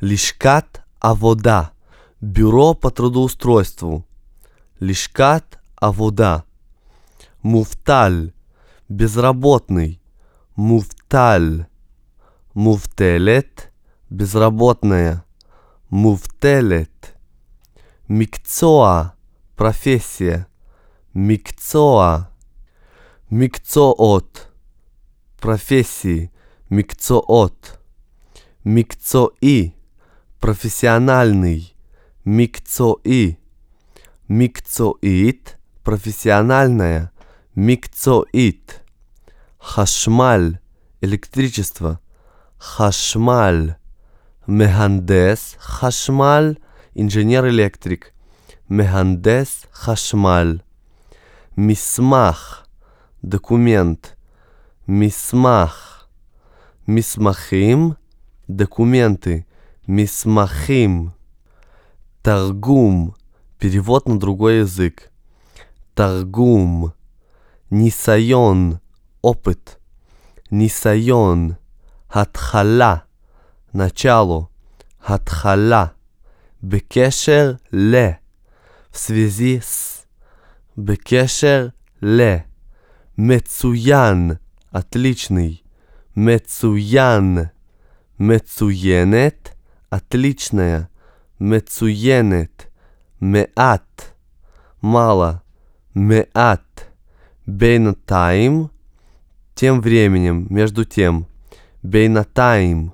Лишкат Авода. Бюро по трудоустройству. Лишкат Авода. Муфталь. Безработный. Муфталь. Муфтелет. Безработная. Муфтелет. Микцоа. Профессия. Микцоа. Микцоот. Профессии. Микцоот. Микцои. Профессиональный. Микцои. Микцоит. Профессиональная. Микцоит. Хашмаль. Электричество. Хашмаль. Механдес. Хашмаль. Инженер-электрик. Механдес. Хашмаль. Мисмах. Документ. Мисмах. Мисмахим. Документы. Мисмахим. Таргум. Перевод на другой язык. Таргум. Нисайон. Опыт. Нисайон. Хатхала. Начало. Хатхала. Бекешер ле. В связи с. Бекешер ле. Мецуян. Отличный. Мецуян. Мецуенет. Отличная. Мецуенет. Меат. Мало. Меат. Бейнатайм. Тем временем, между тем. Бейнатайм.